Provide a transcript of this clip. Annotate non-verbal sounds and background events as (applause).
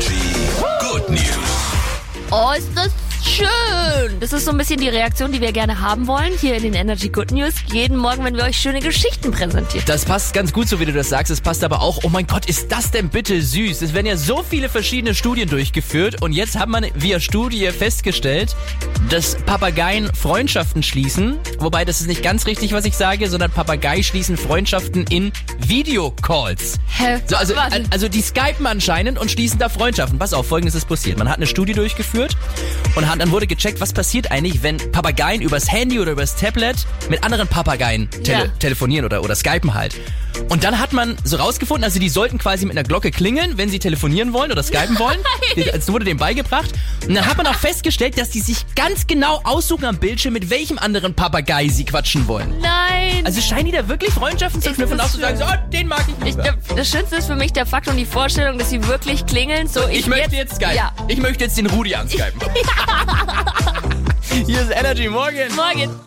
Energy Good News. Oh, ist das schön. Das ist so ein bisschen die Reaktion, die wir gerne haben wollen hier in den Energy Good News. Jeden Morgen, wenn wir euch schöne Geschichten präsentieren. Das passt ganz gut, so wie du das sagst. Es passt aber auch, oh mein Gott, ist das denn bitte süß? Es werden ja so viele verschiedene Studien durchgeführt und jetzt hat man via Studie festgestellt, dass Papageien Freundschaften schließen. Wobei das ist nicht ganz richtig, was ich sage, sondern Papagei schließen Freundschaften in Videocalls. Hä? So, also, also die skypen anscheinend und schließen da Freundschaften. Pass auf, folgendes ist passiert. Man hat eine Studie durchgeführt und hat, dann wurde gecheckt, was passiert eigentlich, wenn Papageien übers Handy oder übers Tablet mit anderen Papageien tele Ja. telefonieren oder, oder skypen halt. Und dann hat man so rausgefunden, also die sollten quasi mit einer Glocke klingeln, wenn sie telefonieren wollen oder skypen (laughs) wollen. Das wurde dem beigebracht. Und dann hat man auch festgestellt, dass die sich ganz genau aussuchen am Bildschirm, mit welchem anderen Papagei sie quatschen wollen. Nein. Also scheinen die da wirklich Freundschaften zu knüpfen und auch zu sagen, so, oh, den mag ich der, das Schönste ist für mich der Fakt und die Vorstellung, dass sie wirklich klingeln. So, ich, Ich möchte jetzt skypen. Ja. Ich möchte jetzt den Rudi (laughs) anskypen. Hier ist Energy Morgan. Morgen.